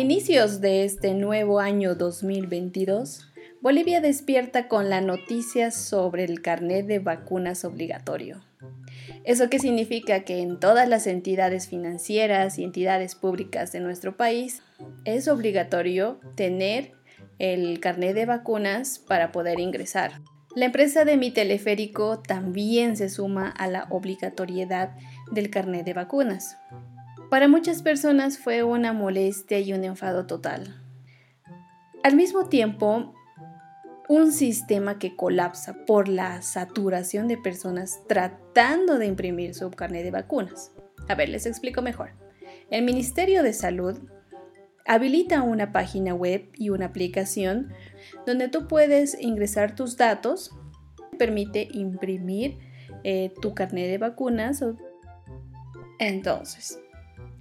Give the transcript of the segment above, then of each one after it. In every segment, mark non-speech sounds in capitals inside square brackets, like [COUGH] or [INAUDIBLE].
inicios de este nuevo año 2022, Bolivia despierta con la noticia sobre el carnet de vacunas obligatorio. ¿Eso qué significa? Que en todas las entidades financieras y entidades públicas de nuestro país es obligatorio tener el carnet de vacunas para poder ingresar. La empresa de mi teleférico también se suma a la obligatoriedad del carnet de vacunas. Para muchas personas fue una molestia y un enfado total. Al mismo tiempo, un sistema que colapsa por la saturación de personas tratando de imprimir su carnet de vacunas. A ver, les explico mejor. El Ministerio de Salud habilita una página web y una aplicación donde tú puedes ingresar tus datos, permite imprimir eh, tu carnet de vacunas. Entonces,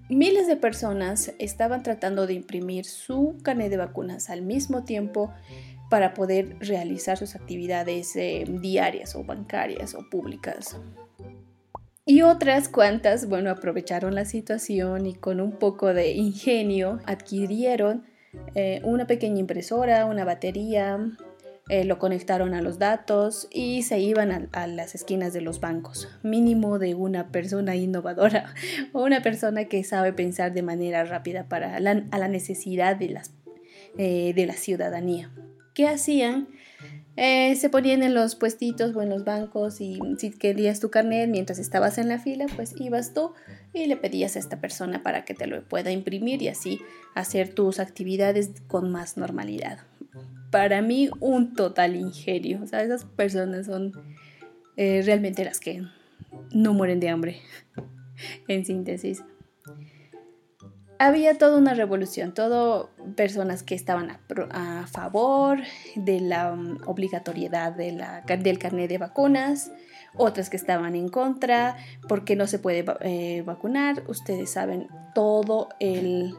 Miles de personas estaban tratando de imprimir su carnet de vacunas al mismo tiempo para poder realizar sus actividades eh, diarias o bancarias o públicas. Y otras cuantas, bueno, aprovecharon la situación y con un poco de ingenio adquirieron eh, una pequeña impresora, una batería, eh, lo conectaron a los datos y se iban a, las esquinas de los bancos. Mínimo de una persona innovadora o [LAUGHS] una persona que sabe pensar de manera rápida para la, a la necesidad de, las, eh, de la ciudadanía. ¿Qué hacían? Eh, se ponían en los puestitos o en los bancos y si querías tu carnet mientras estabas en la fila, pues ibas tú y le pedías a esta persona para que te lo pueda imprimir y así hacer tus actividades con más normalidad para mí un total ingenio. O sea, esas personas son eh, realmente las que no mueren de hambre, [LAUGHS] en síntesis. Había toda una revolución, todo personas que estaban a, favor de la um, obligatoriedad de la, del carnet de vacunas, otras que estaban en contra, porque no se puede eh, vacunar. Ustedes saben todo el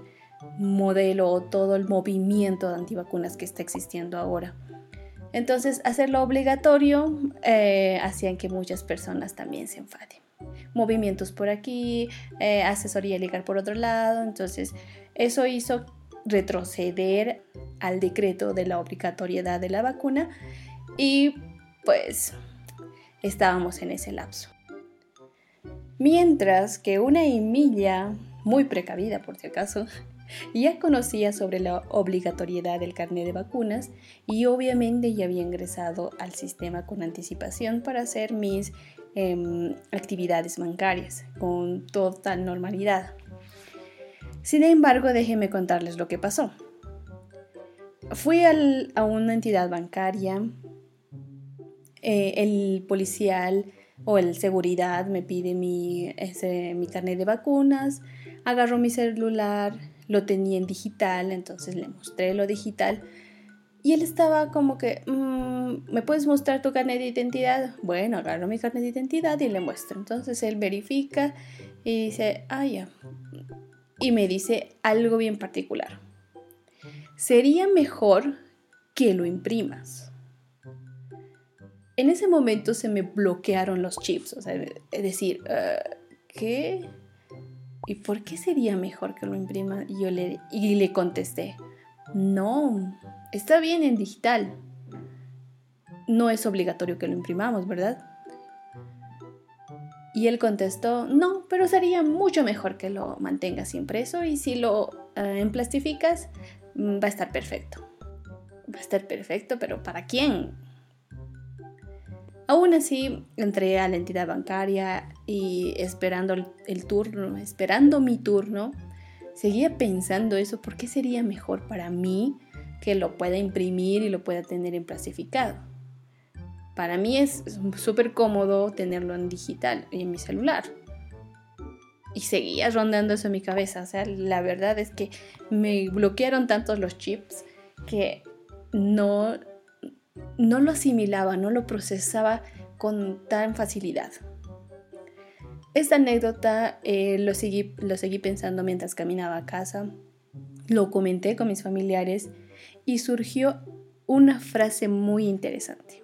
modelo todo el movimiento de antivacunas que está existiendo ahora. Entonces, hacerlo obligatorio eh, hacían que muchas personas también se enfaden. Movimientos por aquí, eh, asesoría legal por otro lado. Entonces, eso hizo retroceder al decreto de la obligatoriedad de la vacuna y pues estábamos en ese lapso. Mientras que una Emilia, muy precavida por si acaso, ya conocía sobre la obligatoriedad del carnet de vacunas y obviamente ya había ingresado al sistema con anticipación para hacer mis em, actividades bancarias con total normalidad. Sin embargo, déjenme contarles lo que pasó. Fui a una entidad bancaria, eh, el policial o el seguridad me pide mi, mi carnet de vacunas, agarró mi celular, lo tenía en digital, entonces le mostré lo digital. Y él estaba como que, mm, ¿me puedes mostrar tu carnet de identidad? Bueno, agarro mi carnet de identidad y le muestro. Entonces él verifica y dice, ah, ya. Y me dice algo bien particular. Sería mejor que lo imprimas. En ese momento se me bloquearon los chips, o sea, es decir, ah, ¿qué? ¿Y por qué sería mejor que lo imprima? Y yo le, y le contesté, no, está bien en digital. No es obligatorio que lo imprimamos, ¿verdad? Y él contestó, no, pero sería mucho mejor que lo mantengas impreso y si lo eh, emplastificas, mm, va a estar perfecto. Va a estar perfecto, pero ¿para quién? Aún así, entré a la entidad bancaria y esperando el, turno, esperando mi turno, seguía pensando eso, ¿por qué sería mejor para mí que lo pueda imprimir y lo pueda tener en plastificado? Para mí es súper cómodo tenerlo en digital y en mi celular. Y seguía rondando eso en mi cabeza. O sea, la verdad es que me bloquearon tantos los chips que no no lo asimilaba, no lo procesaba con tan facilidad. Esta anécdota eh, lo, seguí, lo seguí pensando mientras caminaba a casa, lo comenté con mis familiares y surgió una frase muy interesante.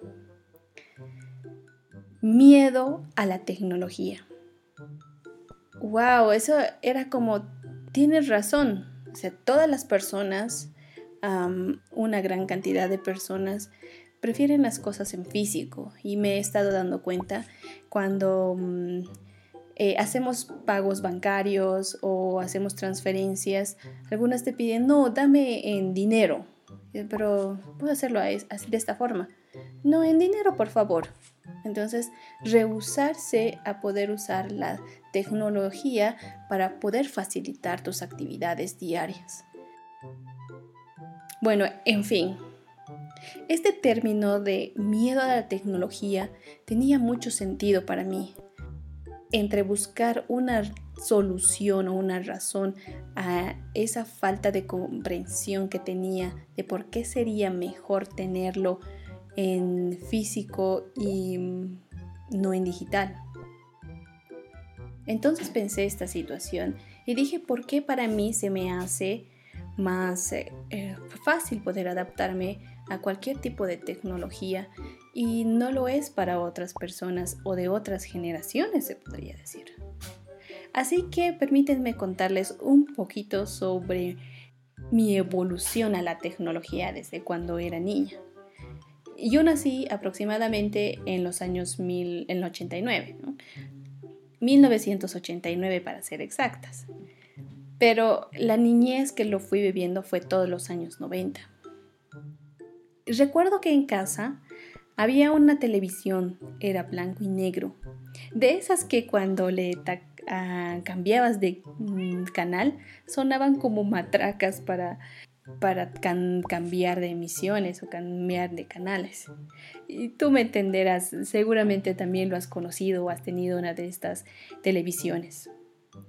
Miedo a la tecnología. Wow, eso era como, tienes razón. O sea, todas las personas, una gran cantidad de personas, prefieren las cosas en físico y me he estado dando cuenta cuando mm, eh, hacemos pagos bancarios o hacemos transferencias, algunas te piden, no, dame en dinero, eh, pero puedo hacerlo así de esta forma. No, en dinero, por favor. Entonces, rehusarse a poder usar la tecnología para poder facilitar tus actividades diarias. Bueno, en fin, este término de miedo a la tecnología tenía mucho sentido para mí. Entre buscar una solución o una razón a esa falta de comprensión que tenía de por qué sería mejor tenerlo en físico y no en digital. Entonces pensé esta situación y dije, ¿por qué para mí se me hace más eh, fácil poder adaptarme a cualquier tipo de tecnología y no lo es para otras personas o de otras generaciones, se podría decir? Así que permítanme contarles un poquito sobre mi evolución a la tecnología desde cuando era niña. Yo nací aproximadamente en los años mil, en 89, 1989 para ser exactas. Pero la niñez que lo fui viviendo fue todos los años 90. Recuerdo que en casa había una televisión, era blanco y negro, de esas que cuando le ah, cambiabas de mm, canal sonaban como matracas para para cambiar de emisiones o cambiar de canales. Y tú me entenderás, seguramente también lo has conocido o has tenido una de estas televisiones.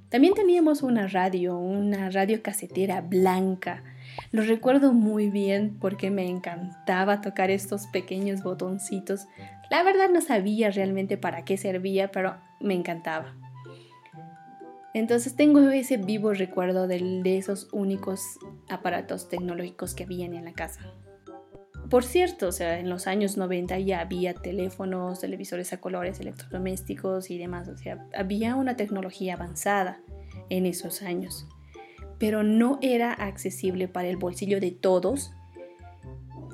También teníamos una radio, una radio casetera blanca. Lo recuerdo muy bien porque me encantaba tocar estos pequeños botoncitos. La verdad no sabía realmente para qué servía, pero me encantaba. Entonces tengo ese vivo recuerdo de, esos únicos aparatos tecnológicos que habían en la casa. Por cierto, o sea, en los años 90 ya había teléfonos, televisores a colores, electrodomésticos y demás. O sea, había una tecnología avanzada en esos años. Pero no era accesible para el bolsillo de todos.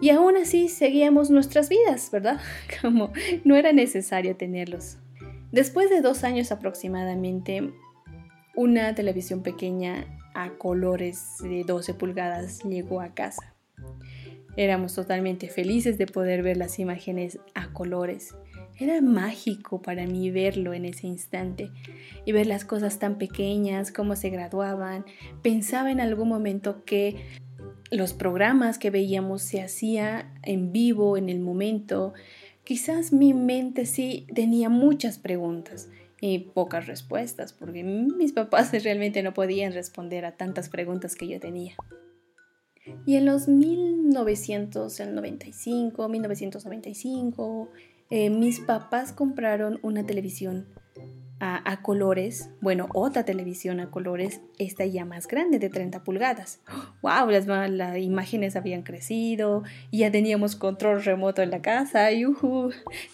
Y aún así seguíamos nuestras vidas, ¿verdad? [LAUGHS] Como no era necesario tenerlos. Después de dos años aproximadamente, una televisión pequeña a colores de 12 pulgadas llegó a casa. Éramos totalmente felices de poder ver las imágenes a colores. Era mágico para mí verlo en ese instante y ver las cosas tan pequeñas, cómo se graduaban. Pensaba en algún momento que los programas que veíamos se hacía en vivo, en el momento. Quizás mi mente sí tenía muchas preguntas y pocas respuestas, porque mis papás [LAUGHS] realmente no podían responder a tantas preguntas que yo tenía. Y en los 1995, 1995, eh, mis papás compraron una televisión a, colores, bueno, otra televisión a colores, esta ya más grande, de 30 pulgadas. ¡Wow! Las, imágenes habían crecido, ya teníamos control remoto en la casa, y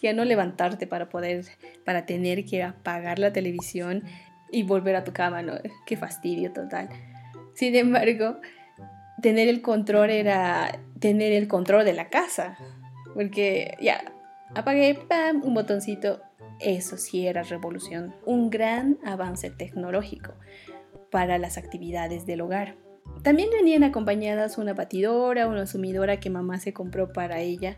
ya no levantarte para poder, para tener que apagar la televisión y volver a tu cama, ¿no? Qué fastidio total. Sin embargo, tener el control era tener el control de la casa, porque ya apagué, ¡pam! un botoncito eso sí era revolución, un gran avance tecnológico para las actividades del hogar. También venían acompañadas una batidora, una sumidora que mamá se compró para ella,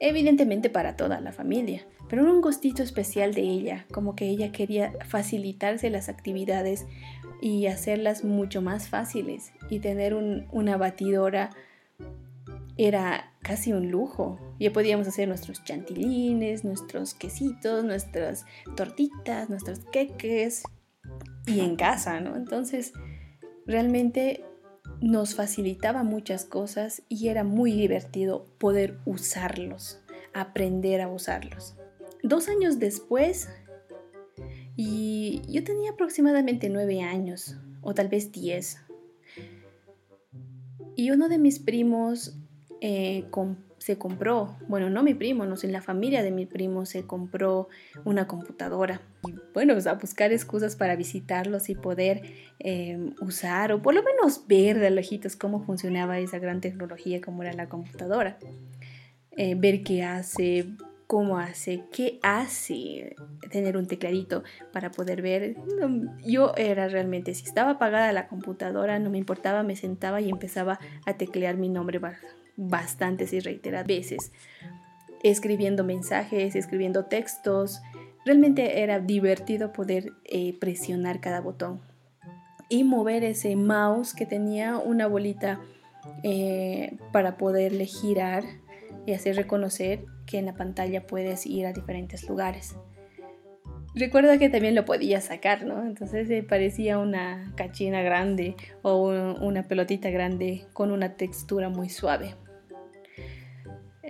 evidentemente para toda la familia, pero un gustito especial de ella, como que ella quería facilitarse las actividades y hacerlas mucho más fáciles y tener una batidora era casi un lujo. Ya podíamos hacer nuestros chantilines, nuestros quesitos, nuestras tortitas, nuestros queques y en casa, ¿no? Entonces, realmente nos facilitaba muchas cosas y era muy divertido poder usarlos, aprender a usarlos. Dos años después, y yo tenía aproximadamente nueve años, o tal vez diez, y uno de mis primos eh, se compró, bueno, no mi primo, no sé, la familia de mi primo se compró una computadora. Y bueno, o buscar excusas para visitarlos y poder em, usar o por lo menos ver de lejitos cómo funcionaba esa gran tecnología como era la computadora. Eh, ver qué hace, cómo hace, qué hace tener un tecladito para poder ver. Yo era realmente, si estaba apagada la computadora, no me importaba, me sentaba y empezaba a teclear mi nombre bastantes y reiteradas veces, escribiendo mensajes, escribiendo textos. Realmente era divertido poder eh, presionar cada botón y mover ese mouse que tenía una bolita eh, para poderle girar y hacer reconocer que en la pantalla puedes ir a diferentes lugares. Recuerda que también lo podías sacar, ¿no? Entonces eh, parecía una cachina grande o una pelotita grande con una textura muy suave.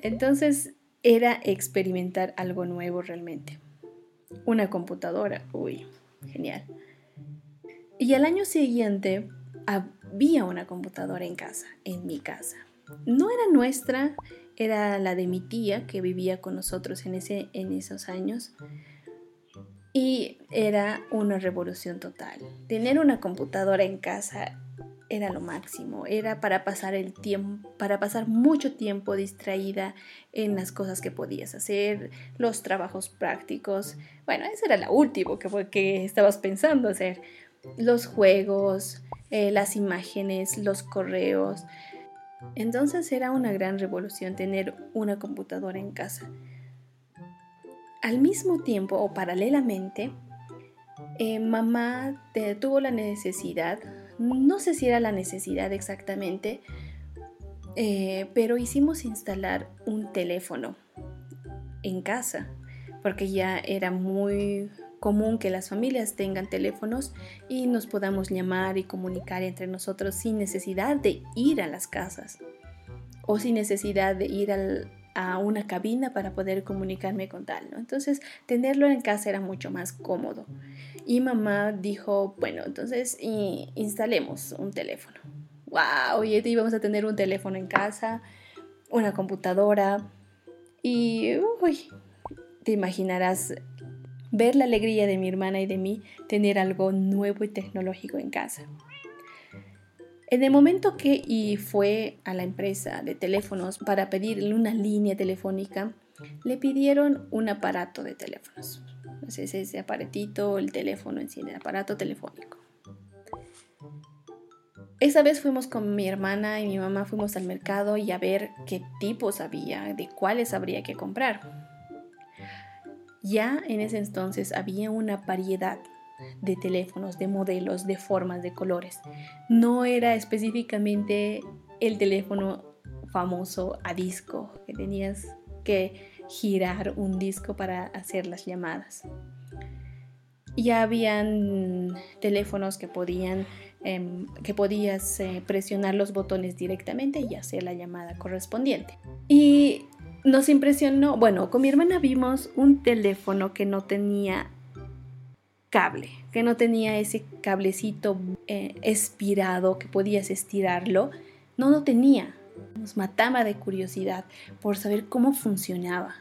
Entonces era experimentar algo nuevo realmente. Una computadora, uy, genial. Y al año siguiente había una computadora en casa, en mi casa. No era nuestra, era la de mi tía que vivía con nosotros en, ese, en esos años. Y era una revolución total. Tener una computadora en casa era lo máximo, era para pasar el tiempo, para pasar mucho tiempo distraída en las cosas que podías hacer, los trabajos prácticos. Bueno, eso era lo último que, estabas pensando hacer. Los juegos, eh, las imágenes, los correos. Entonces era una gran revolución tener una computadora en casa. Al mismo tiempo o paralelamente, eh, mamá tuvo la necesidad no sé si era la necesidad exactamente, eh, pero hicimos instalar un teléfono en casa, porque ya era muy común que las familias tengan teléfonos y nos podamos llamar y comunicar entre nosotros sin necesidad de ir a las casas o sin necesidad de ir a una cabina para poder comunicarme con tal. Entonces, tenerlo en casa era mucho más cómodo. Y mamá dijo, bueno, entonces instalemos un teléfono. ¡Wow! Y íbamos a tener un teléfono en casa, una computadora. Y, uy, te imaginarás ver la alegría de mi hermana y de mí tener algo nuevo y tecnológico en casa. En el momento que y fue a la empresa de teléfonos para pedirle una línea telefónica, le pidieron un aparato de teléfonos es ese aparatito, el teléfono en sí, el aparato telefónico. Esa vez fuimos con mi hermana y mi mamá fuimos al mercado y a ver qué tipos había, de cuáles habría que comprar. Ya en ese entonces había una variedad de teléfonos, de modelos, de formas, de colores. No era específicamente el teléfono famoso a disco que tenías que girar un disco para hacer las llamadas. Ya habían teléfonos que podían em, que podías eh, presionar los botones directamente y hacer la llamada correspondiente. Y nos impresionó, bueno, con mi hermana vimos un teléfono que no tenía cable, que no tenía ese cablecito eh, espirado que podías estirarlo. No lo tenía. Nos mataba de curiosidad por saber cómo funcionaba.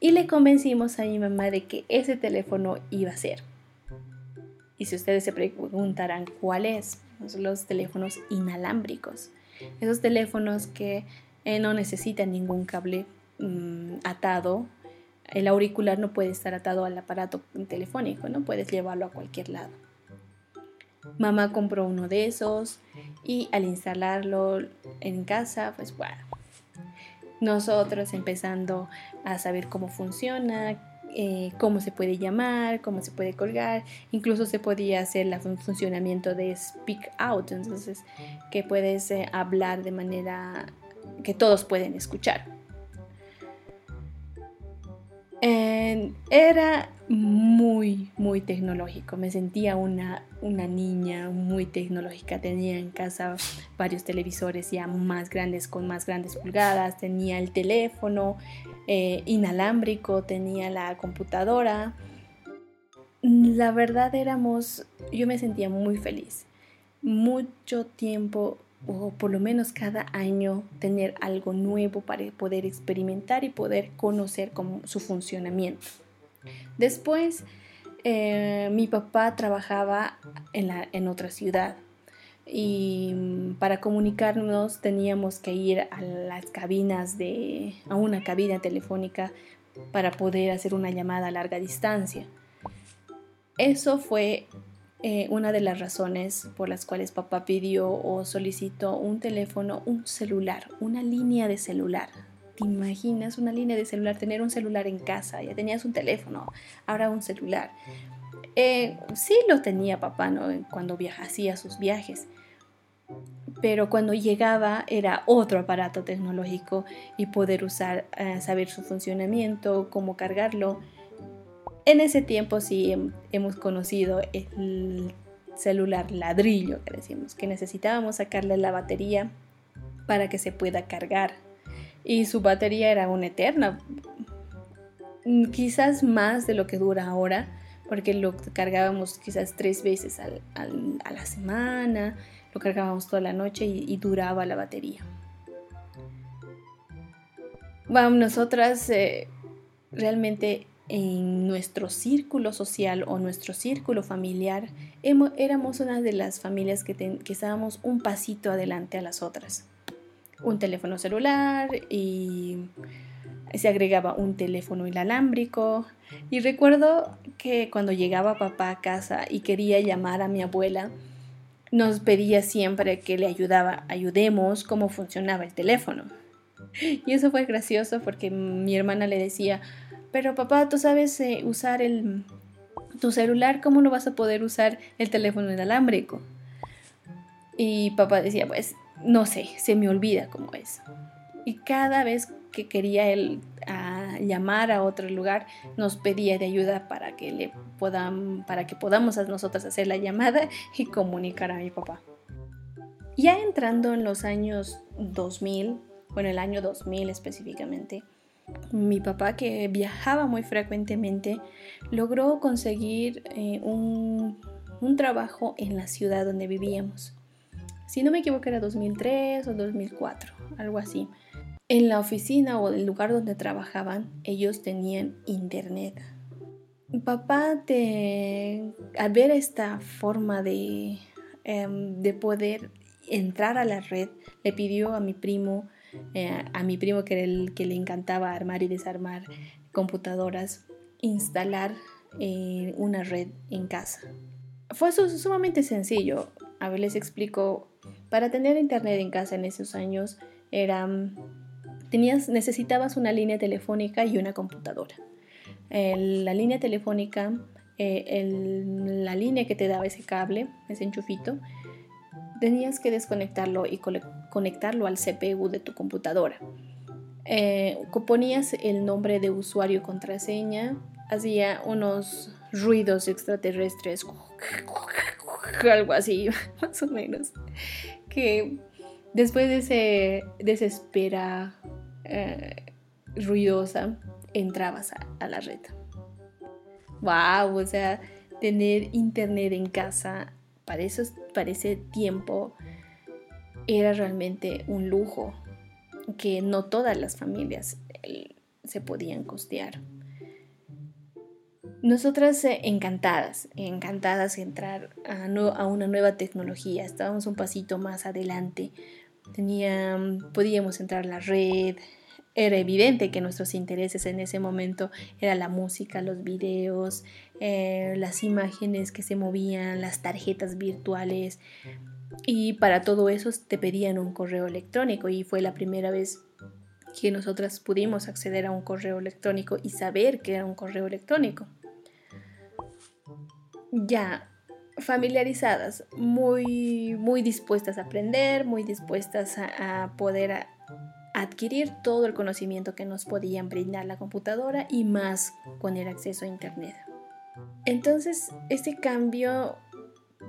Y le convencimos a mi mamá de que ese teléfono iba a ser. Y si ustedes se preguntarán cuál es, pues los teléfonos inalámbricos. Esos teléfonos que eh, no necesitan ningún cable mm, atado. El auricular no puede estar atado al aparato telefónico, no puedes llevarlo a cualquier lado. Mamá compró uno de esos y al instalarlo en casa, pues bueno, nosotros empezando a saber cómo funciona, eh, cómo se puede llamar, cómo se puede colgar, incluso se podía hacer el funcionamiento de speak out, entonces que puedes eh, hablar de manera que todos pueden escuchar. Era muy, muy tecnológico. Me sentía una, una niña muy tecnológica. Tenía en casa varios televisores ya más grandes, con más grandes pulgadas. Tenía el teléfono eh, inalámbrico, tenía la computadora. La verdad éramos, yo me sentía muy feliz. Mucho tiempo o por lo menos cada año tener algo nuevo para poder experimentar y poder conocer su funcionamiento. Después, eh, mi papá trabajaba en, la, en otra ciudad y para comunicarnos teníamos que ir a las cabinas de, a una cabina telefónica para poder hacer una llamada a larga distancia. Eso fue eh, una de las razones por las cuales papá pidió o solicitó un teléfono, un celular, una línea de celular. ¿Te imaginas una línea de celular? Tener un celular en casa, ya tenías un teléfono, ahora un celular. Eh, sí lo tenía papá ¿no? cuando viaja, hacía sus viajes, pero cuando llegaba era otro aparato tecnológico y poder usar, eh, saber su funcionamiento, cómo cargarlo en ese tiempo sí hemos conocido el celular ladrillo que decimos, que necesitábamos sacarle la batería para que se pueda cargar. Y su batería era una eterna, mm, quizás más de lo que dura ahora, porque lo cargábamos quizás tres veces a la semana, lo cargábamos toda la noche y, duraba la batería. Bueno, nosotras eh, realmente en nuestro círculo social o nuestro círculo familiar, éramos una de las familias que, estábamos un pasito adelante a las otras. Un teléfono celular y se agregaba un teléfono inalámbrico. Y recuerdo que cuando llegaba papá a casa y quería llamar a mi abuela, nos pedía siempre que le ayudaba, ayudemos cómo funcionaba el teléfono. Y eso fue gracioso porque mi hermana le decía, pero papá, tú sabes eh, usar el, tu celular, ¿cómo no vas a poder usar el teléfono inalámbrico? Y papá decía, pues no sé, se me olvida cómo es. Y cada vez que quería él llamar a otro lugar, nos pedía de ayuda para que, le para que podamos a nosotras hacer la llamada y comunicar a mi papá. Ya entrando en los años 2000, bueno, el año 2000 específicamente, mi papá, que viajaba muy frecuentemente, logró conseguir eh, un, trabajo en la ciudad donde vivíamos. Si no me equivoco era 2003 o 2004, algo así. En la oficina o el lugar donde trabajaban, ellos tenían internet. Papá, al ver esta forma de, em, de poder entrar a la red, le pidió a mi primo eh, a mi primo que, era el, que le encantaba armar y desarmar computadoras, instalar eh, una red en casa. Fue sumamente sencillo. A ver, les explico. Para tener internet en casa en esos años era, tenías, necesitabas una línea telefónica y una computadora. la línea telefónica, eh, la línea que te daba ese cable, ese enchufito, tenías que desconectarlo y conectarlo al CPU de tu computadora. Eh, ponías el nombre de usuario y contraseña, hacía unos ruidos extraterrestres, algo así, [LAUGHS] más o menos, que después de, ese, esa eh, ruidosa, entrabas a, a la red. ¡Wow! O sea, tener internet en casa para, para ese tiempo era realmente un lujo que no todas las familias eh, se podían costear. Nosotras eh, encantadas, encantadas de entrar a, a, una nueva tecnología, estábamos un pasito más adelante, podíamos entrar a la red, era evidente que nuestros intereses en ese momento era la música, los videos, eh, las imágenes que se movían, las tarjetas virtuales. Y para todo eso te pedían un correo electrónico y fue la primera vez que nosotras pudimos acceder a un correo electrónico y saber que era un correo electrónico. Ya familiarizadas, muy, muy dispuestas a aprender, muy dispuestas a, a poder adquirir todo el conocimiento que nos podían brindar la computadora y más con el acceso a Internet. Entonces, este cambio,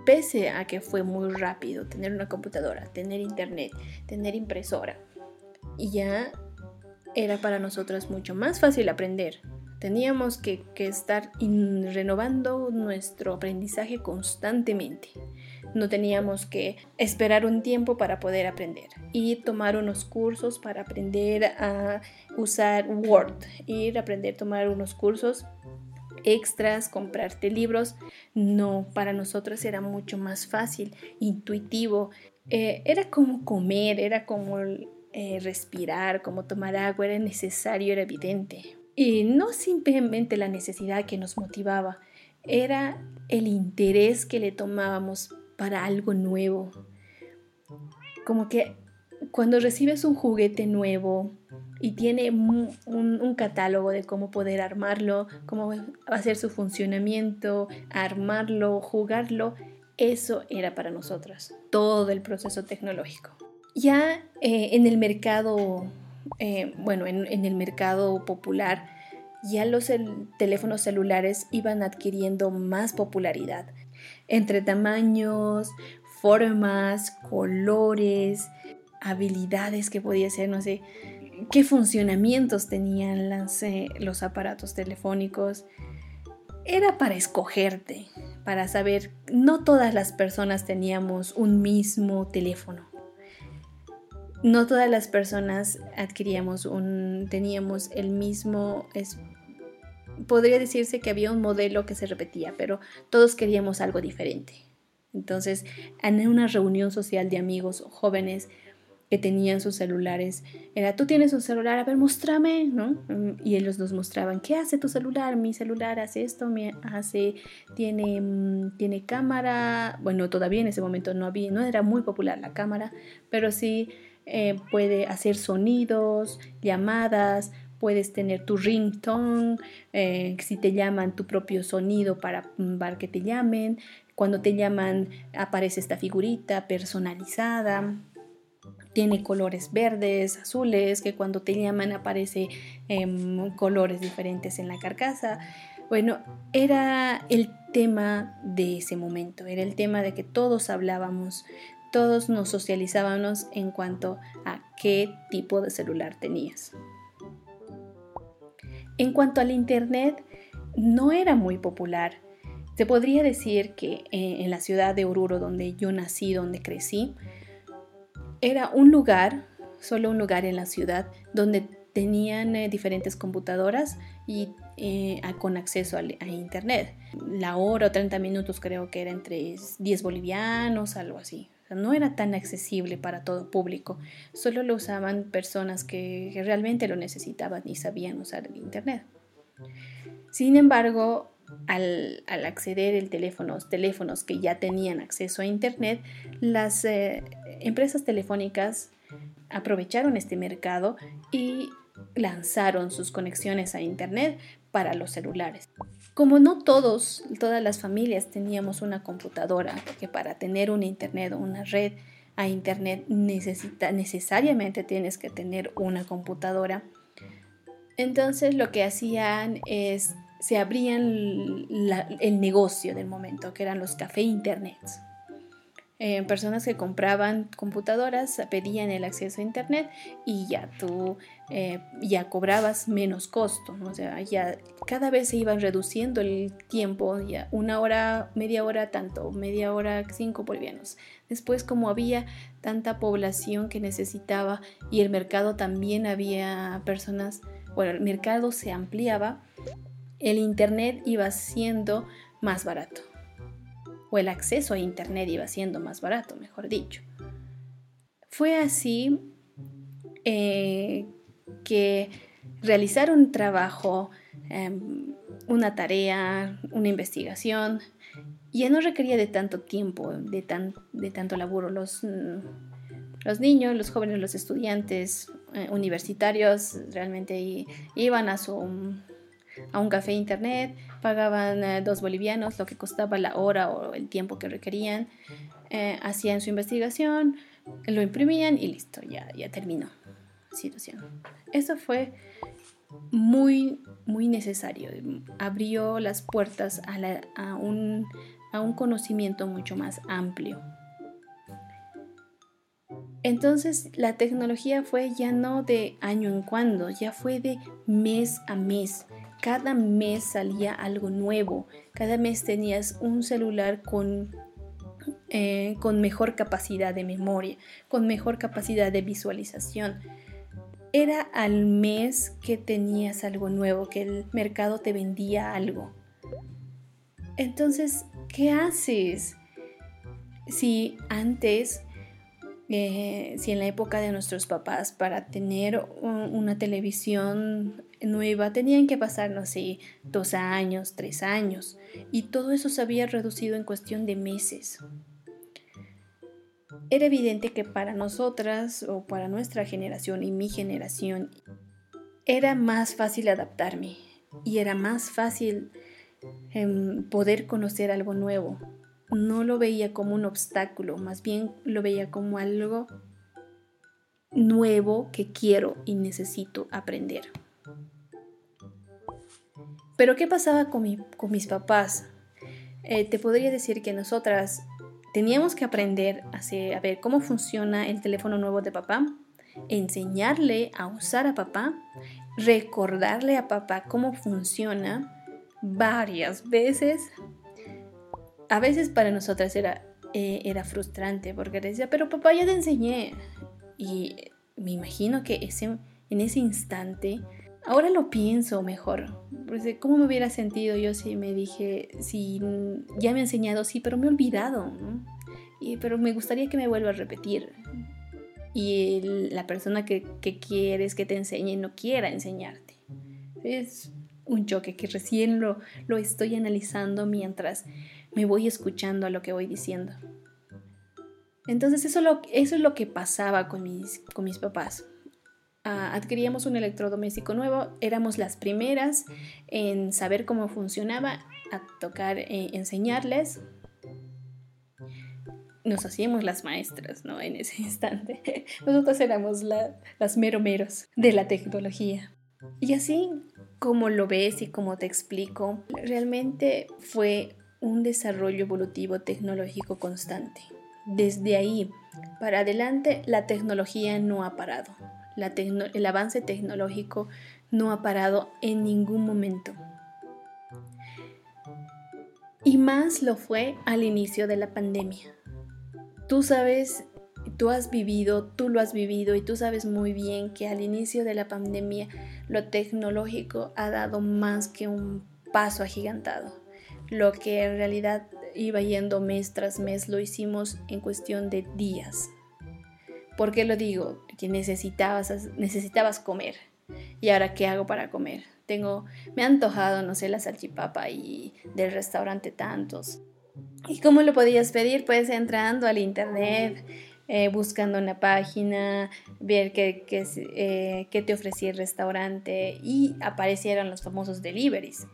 pese a que fue muy rápido tener una computadora, tener Internet, tener impresora, ya era para nosotros mucho más fácil aprender. Teníamos que, estar renovando nuestro aprendizaje constantemente. no teníamos que esperar un tiempo para poder aprender y tomar unos cursos para aprender a usar Word, ir a aprender a tomar unos cursos extras, comprarte libros. No, para nosotros era mucho más fácil, intuitivo. Eh, era como comer, era como eh, respirar, como tomar agua, era necesario, era evidente. Y no simplemente la necesidad que nos motivaba, era el interés que le tomábamos para algo nuevo. Como que cuando recibes un juguete nuevo, y tiene un, catálogo de cómo poder armarlo, cómo hacer su funcionamiento, armarlo, jugarlo. Eso era para nosotras, todo el proceso tecnológico. Ya eh, en el mercado, eh, bueno, en, el mercado popular, ya los teléfonos celulares iban adquiriendo más popularidad entre tamaños, formas, colores, habilidades que podía ser, no sé, qué funcionamientos tenían eh, los aparatos telefónicos. Era para escogerte, para saber, no todas las personas teníamos un mismo teléfono. No todas las personas adquiríamos un, teníamos el mismo, es, podría decirse que había un modelo que se repetía, pero todos queríamos algo diferente. Entonces, en una reunión social de amigos jóvenes, que tenían sus celulares. Era, tú tienes un celular, a ver, muéstrame, ¿no? Y ellos nos mostraban, ¿qué hace tu celular? Mi celular hace esto, me hace, tiene, mm, tiene cámara. Bueno, todavía en ese momento no había, no era muy popular la cámara, pero sí eh, puede hacer sonidos, llamadas, puedes tener tu ringtone, eh, si te llaman tu propio sonido para, mm, para que te llamen. Cuando te llaman aparece esta figurita personalizada tiene colores verdes, azules, que cuando te llaman aparece em, colores diferentes en la carcasa. Bueno, era el tema de ese momento, era el tema de que todos hablábamos, todos nos socializábamos en cuanto a qué tipo de celular tenías. En cuanto al Internet, no era muy popular. Se podría decir que eh, en la ciudad de Oruro, donde yo nací, donde crecí, era un lugar, solo un lugar en la ciudad, donde tenían eh, diferentes computadoras y eh, con acceso a, internet. La hora o 30 minutos creo que era entre 10 bolivianos, algo así. no era tan accesible para todo público. Solo lo usaban personas que, realmente lo necesitaban y sabían usar el internet. Sin embargo, al, acceder el teléfono, teléfonos que ya tenían acceso a Internet, las eh, empresas telefónicas aprovecharon este mercado y lanzaron sus conexiones a Internet para los celulares. Como no todos, todas las familias teníamos una computadora, porque para tener un Internet o una red a Internet necesita, necesariamente tienes que tener una computadora. Entonces lo que hacían es se abrían el negocio del momento, que eran los café internet. Eh, personas que compraban computadoras pedían el acceso a internet y ya tú eh, ya cobrabas menos costo, o sea, ya cada vez se iban reduciendo el tiempo, ya una hora, media hora tanto, media hora cinco bolivianos. Después como había tanta población que necesitaba y el mercado también había personas, bueno, el mercado se ampliaba, el Internet iba siendo más barato. O el acceso a Internet iba siendo más barato, mejor dicho. Fue así eh, que realizar un trabajo, em, una tarea, una investigación, ya no requería de tanto tiempo, de, de tanto laburo. Los, los niños, los jóvenes, los estudiantes eh, universitarios realmente iban a su a un café internet, pagaban eh, dos bolivianos, lo que costaba la hora o el tiempo que requerían, eh, hacían su investigación, lo imprimían y listo, ya, ya terminó situación. Eso fue muy, muy necesario. Abrió las puertas a, un, a un conocimiento mucho más amplio. Entonces la tecnología fue ya no de año en cuando, ya fue de mes a mes cada mes salía algo nuevo, cada mes tenías un celular con eh, con mejor capacidad de memoria, con mejor capacidad de visualización. Era al mes que tenías algo nuevo, que el mercado te vendía algo. Entonces, ¿qué haces? Si antes eh, si en la época de nuestros papás para tener una televisión nueva tenían que pasar, no sé, dos años, tres años, y todo eso se había reducido en cuestión de meses. Era evidente que para nosotras o para nuestra generación y mi generación era más fácil adaptarme y era más fácil em, poder conocer algo nuevo, no lo veía como un obstáculo, más bien lo veía como algo nuevo que quiero y necesito aprender. Pero ¿qué pasaba con, mis papás? Eh, te podría decir que nosotras teníamos que aprender a, ver cómo funciona el teléfono nuevo de papá, enseñarle a usar a papá, recordarle a papá cómo funciona varias veces a veces para nosotras era, eh, era frustrante porque decía, pero papá ya te enseñé. Y me imagino que ese, en ese instante, ahora lo pienso mejor. ¿Cómo me hubiera sentido yo si me dije, si ya me ha enseñado, sí, pero me he olvidado? Y, pero me gustaría que me vuelva a repetir. Y la persona que, que quieres que te enseñe no quiera enseñarte. Es un choque que recién lo, lo estoy analizando mientras me voy escuchando a lo que voy diciendo. Entonces eso, lo, eso es lo que pasaba con mis, con mis papás. Adquiríamos un electrodoméstico nuevo, éramos las primeras en saber cómo funcionaba, a tocar, eh, enseñarles. Nos hacíamos las maestras, ¿no? En ese instante. [LAUGHS] Nosotros éramos las meromeros de la tecnología. Y así como lo ves y como te explico, realmente fue un desarrollo evolutivo tecnológico constante. Desde ahí para adelante la tecnología no ha parado. El avance tecnológico no ha parado en ningún momento. Y más lo fue al inicio de la pandemia. Tú sabes, tú has vivido, tú lo has vivido y tú sabes muy bien que al inicio de la pandemia lo tecnológico ha dado más que un paso agigantado lo que en realidad iba yendo mes tras mes lo hicimos en cuestión de días. ¿Por qué lo digo? Que necesitabas, necesitabas comer. ¿Y ahora qué hago para comer? Tengo, me ha antojado, no sé, la salchipapa y del restaurante tantos. ¿Y cómo lo podías pedir? Pues entrando al internet, eh, buscando una página, ver qué, eh, qué te ofrecía el restaurante y aparecieron los famosos deliveries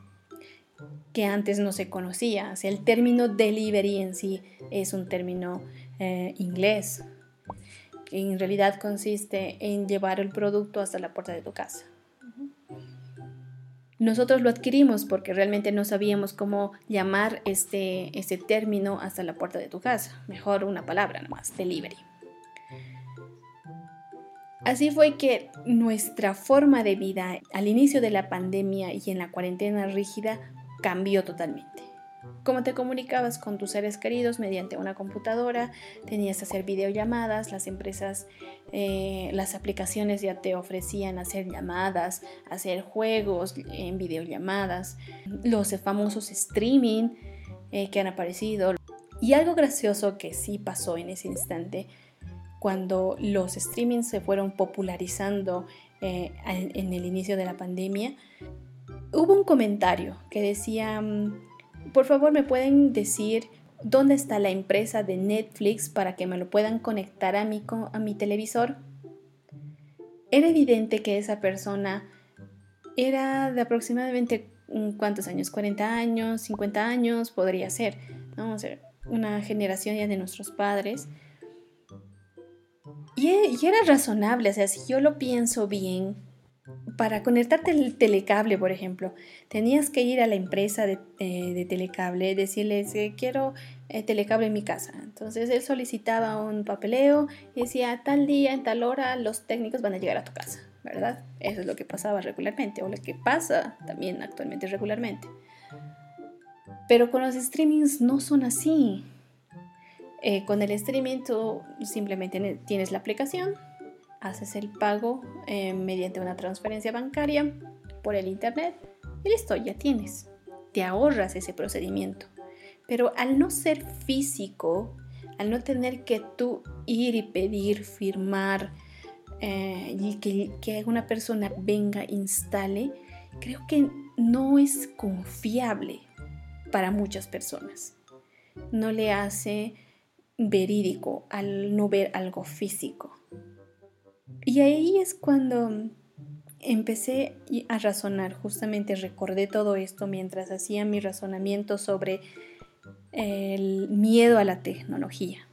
que antes no se conocía. O el término delivery en sí es un término eh, inglés, en realidad consiste en llevar el producto hasta la puerta de tu casa. Nosotros lo adquirimos porque realmente no sabíamos cómo llamar este, este término hasta la puerta de tu casa. Mejor una palabra nomás, delivery. Así fue que nuestra forma de vida al inicio de la pandemia y en la cuarentena rígida cambió totalmente. Cómo te comunicabas con tus seres queridos mediante una computadora, tenías que hacer videollamadas, las empresas, eh, las aplicaciones ya te ofrecían hacer llamadas, hacer juegos en videollamadas, los famosos streaming eh, que han aparecido. Y algo gracioso que sí pasó en ese instante, cuando los streamings se fueron popularizando eh, en el inicio de la pandemia, hubo un comentario que decía, mm, por favor me pueden decir dónde está la empresa de Netflix para que me lo puedan conectar a mi, a mi televisor. Era evidente que esa persona era de aproximadamente mm, cuántos años, 40 años, 50 años, podría ser, ¿no? una generación ya de nuestros padres. Y, y, era razonable, o sea, si yo lo pienso bien, para conectarte el telecable, por ejemplo, tenías que ir a la empresa de, eh, telecable, decirles que quiero eh, telecable en mi casa. Entonces él solicitaba un papeleo y decía, tal día, en tal hora, los técnicos van a llegar a tu casa, ¿verdad? Eso es lo que pasaba regularmente, o lo que pasa también actualmente regularmente. Pero con los streamings no son así. Eh, con el streaming tú simplemente tienes la aplicación, haces el pago eh, mediante una transferencia bancaria por el internet y listo, ya tienes. Te ahorras ese procedimiento. Pero al no ser físico, al no tener que tú ir y pedir, firmar eh, y que, que una persona venga, instale, creo que no es confiable para muchas personas. No le hace verídico al no ver algo físico. Y ahí es cuando empecé a razonar, justamente recordé todo esto mientras hacía mi razonamiento sobre el miedo a la tecnología.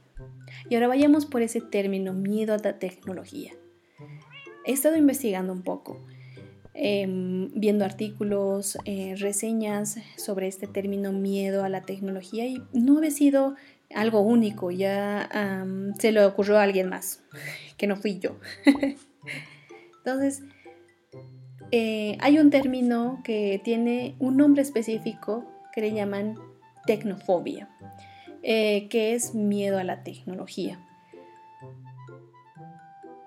Y ahora vayamos por ese término, miedo a la tecnología. He estado investigando un poco, em, viendo artículos, eh, reseñas sobre este término miedo a la tecnología y no había sido algo único, ya se le ocurrió a alguien más, que no fui yo. [LAUGHS] Entonces, eh, hay un término que tiene un nombre específico que le llaman tecnofobia, eh, que es miedo a la tecnología.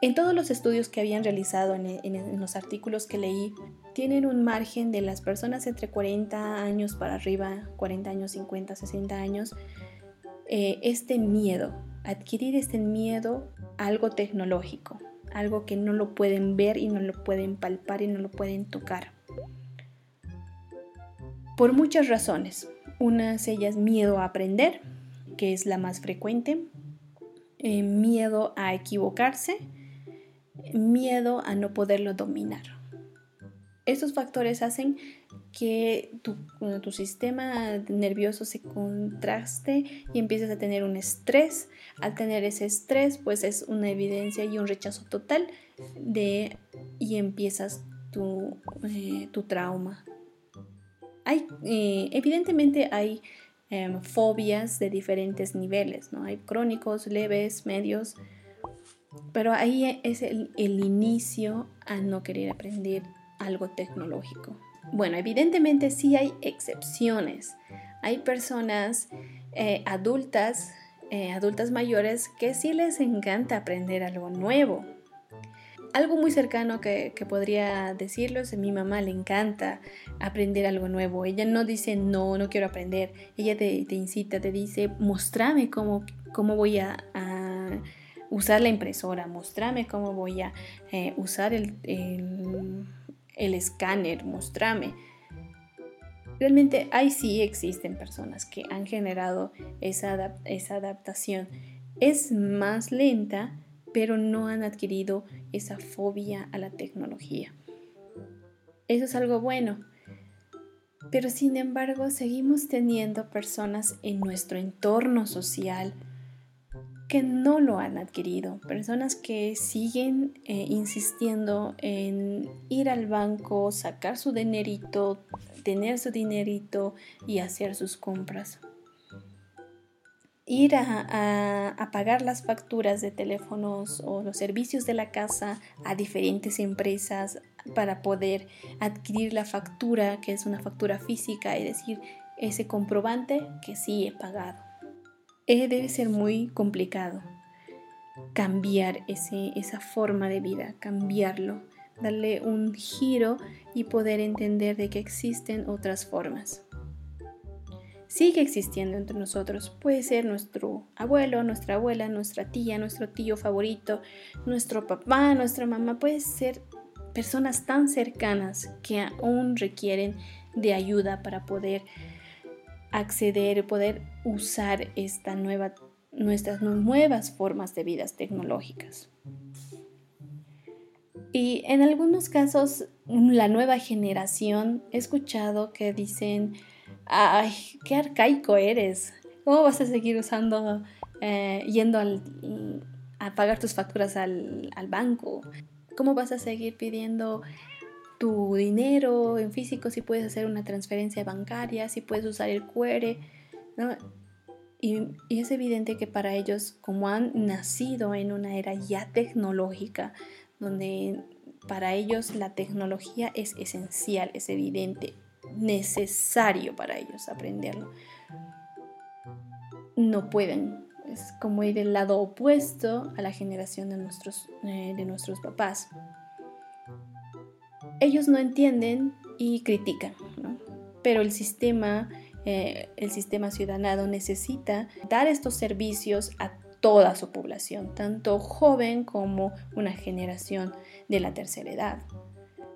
En todos los estudios que habían realizado en, en, los artículos que leí, tienen un margen de las personas entre 40 años para arriba, 40 años, 50, 60 años, eh, este miedo, adquirir este miedo algo tecnológico, algo que no lo pueden ver y no lo pueden palpar y no lo pueden tocar. Por muchas razones. Unas ellas miedo a aprender, que es la más frecuente, eh, miedo a equivocarse, miedo a no poderlo dominar. Estos factores hacen que tu, sistema nervioso se contraste y empieces a tener un estrés. Al tener ese estrés, pues es una evidencia y un rechazo total de y empiezas tu, eh, tu trauma. Hay, eh, evidentemente hay em, fobias de diferentes niveles, ¿no? Hay crónicos, leves, medios, pero ahí es el inicio a no querer aprender algo tecnológico. Bueno, evidentemente sí hay excepciones. Hay personas eh, adultas, eh, adultas mayores, que sí les encanta aprender algo nuevo. Algo muy cercano que, podría decirlo es a mi mamá le encanta aprender algo nuevo. Ella no dice no, no quiero aprender. Ella te, incita, te dice, mostrame cómo, cómo voy a, usar la impresora, mostrame cómo voy a eh, usar el escáner, mostrame. Realmente ahí sí existen personas que han generado esa, esa adaptación. Es más lenta, pero no han adquirido esa fobia a la tecnología. Eso es algo bueno. Pero sin embargo, seguimos teniendo personas en nuestro entorno social que no lo han adquirido, personas que siguen eh, insistiendo en ir al banco, sacar su dinerito, tener su dinerito y hacer sus compras. Ir a, a, pagar las facturas de teléfonos o los servicios de la casa a diferentes empresas para poder adquirir la factura, que es una factura física, y decir ese comprobante que sí he pagado. Eh, debe ser muy complicado cambiar ese, esa forma de vida, cambiarlo, darle un giro y poder entender de que existen otras formas. Sigue existiendo entre nosotros. Puede ser nuestro abuelo, nuestra abuela, nuestra tía, nuestro tío favorito, nuestro papá, nuestra mamá. Puede ser personas tan cercanas que aún requieren de ayuda para poder acceder, poder usar esta nueva, nuestras nuevas formas de vidas tecnológicas. Y en algunos casos, la nueva generación, he escuchado que dicen, ay, qué arcaico eres, ¿cómo vas a seguir usando, eh, yendo a pagar tus facturas al, al banco? ¿Cómo vas a seguir pidiendo tu dinero en físico, si puedes hacer una transferencia bancaria, si puedes usar el QR, Y, y, es evidente que para ellos, como han nacido en una era ya tecnológica, donde para ellos la tecnología es esencial, es evidente, necesario para ellos aprenderlo, no pueden es como ir del lado opuesto a la generación de nuestros, eh, de nuestros papás. Ellos no entienden y critican, pero el sistema, eh, el sistema ciudadano necesita dar estos servicios a toda su población, tanto joven como una generación de la tercera edad.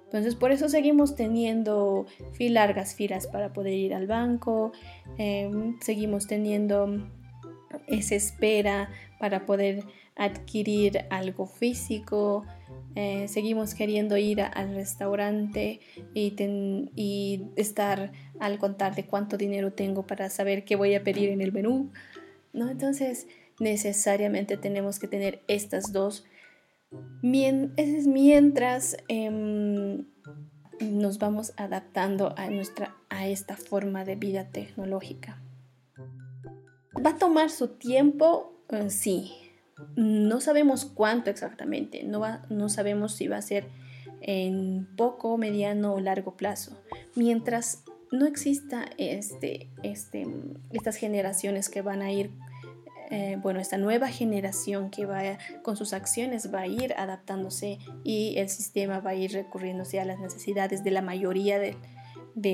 Entonces, por eso seguimos teniendo largas filas para poder ir al banco, em, seguimos teniendo esa espera para poder adquirir algo físico, eh, seguimos queriendo ir al restaurante y, estar al contar de cuánto dinero tengo para saber qué voy a pedir en el menú. ¿no? Entonces, necesariamente tenemos que tener estas dos. mientras em, nos vamos adaptando a, nuestra, a esta forma de vida tecnológica. ¿Va a tomar su tiempo? Eh, sí. No sabemos cuánto exactamente. No, no sabemos si va a ser en poco, mediano o largo plazo. Mientras no exista este, este, estas generaciones que van a ir eh, bueno, esta nueva generación que va con sus acciones va a ir adaptándose y el sistema va a ir recurriéndose a las necesidades de la mayoría de,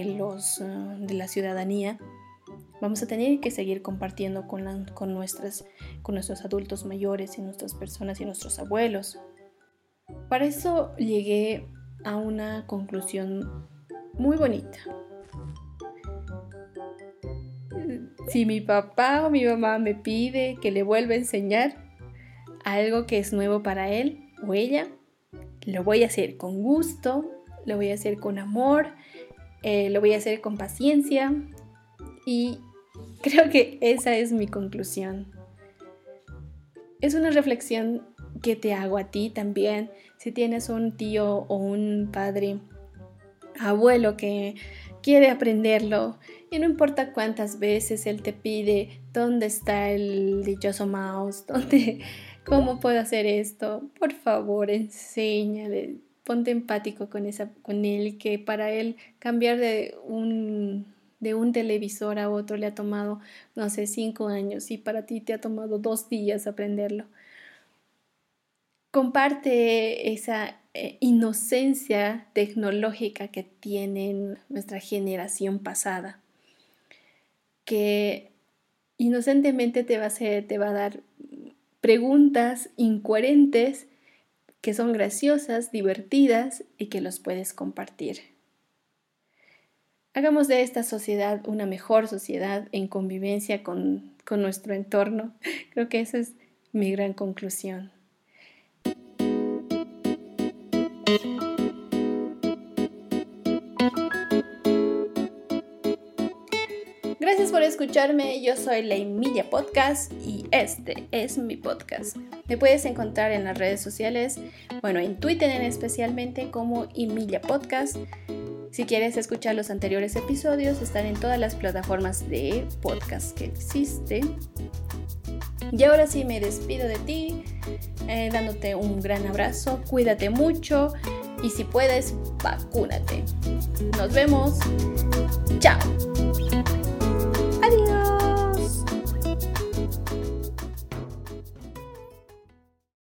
los, eh, de la ciudadanía, vamos a tener que seguir compartiendo con, con, nuestras, con nuestros adultos mayores y nuestras personas y nuestros abuelos. Para eso llegué a una conclusión muy bonita si mi papá o mi mamá me pide que le vuelva a enseñar algo que es nuevo para él o ella, lo voy a hacer con gusto, lo voy a hacer con amor, eh, lo voy a hacer con paciencia y creo que esa es mi conclusión. Es una reflexión que te hago a ti también. Si tienes un tío o un padre, abuelo que quiere aprenderlo y no importa cuántas veces él te pide dónde está el dichoso mouse, [LAUGHS] dónde, cómo puedo hacer esto, por favor enséñale, ponte empático con, esa, con él, que para él cambiar de un, de un televisor a otro le ha tomado, no sé, cinco años y para ti te ha tomado dos días aprenderlo. Comparte esa eh, inocencia tecnológica que tiene nuestra generación pasada que inocentemente te va a te va a dar preguntas incoherentes que son graciosas, divertidas y que los puedes compartir. Hagamos de esta sociedad una mejor sociedad en convivencia con, con nuestro entorno. [LAUGHS] Creo que esa es mi gran conclusión. Gracias por escucharme, yo soy La Emilia Podcast y este es mi podcast. Me puedes encontrar en las redes sociales, bueno, en Twitter en especialmente como Emilia Podcast. Si quieres escuchar los anteriores episodios, están en todas las plataformas de podcast que existen. Y ahora sí me despido de ti, eh, dándote un gran abrazo, cuídate mucho y si puedes, vacúnate. Nos vemos. Chao.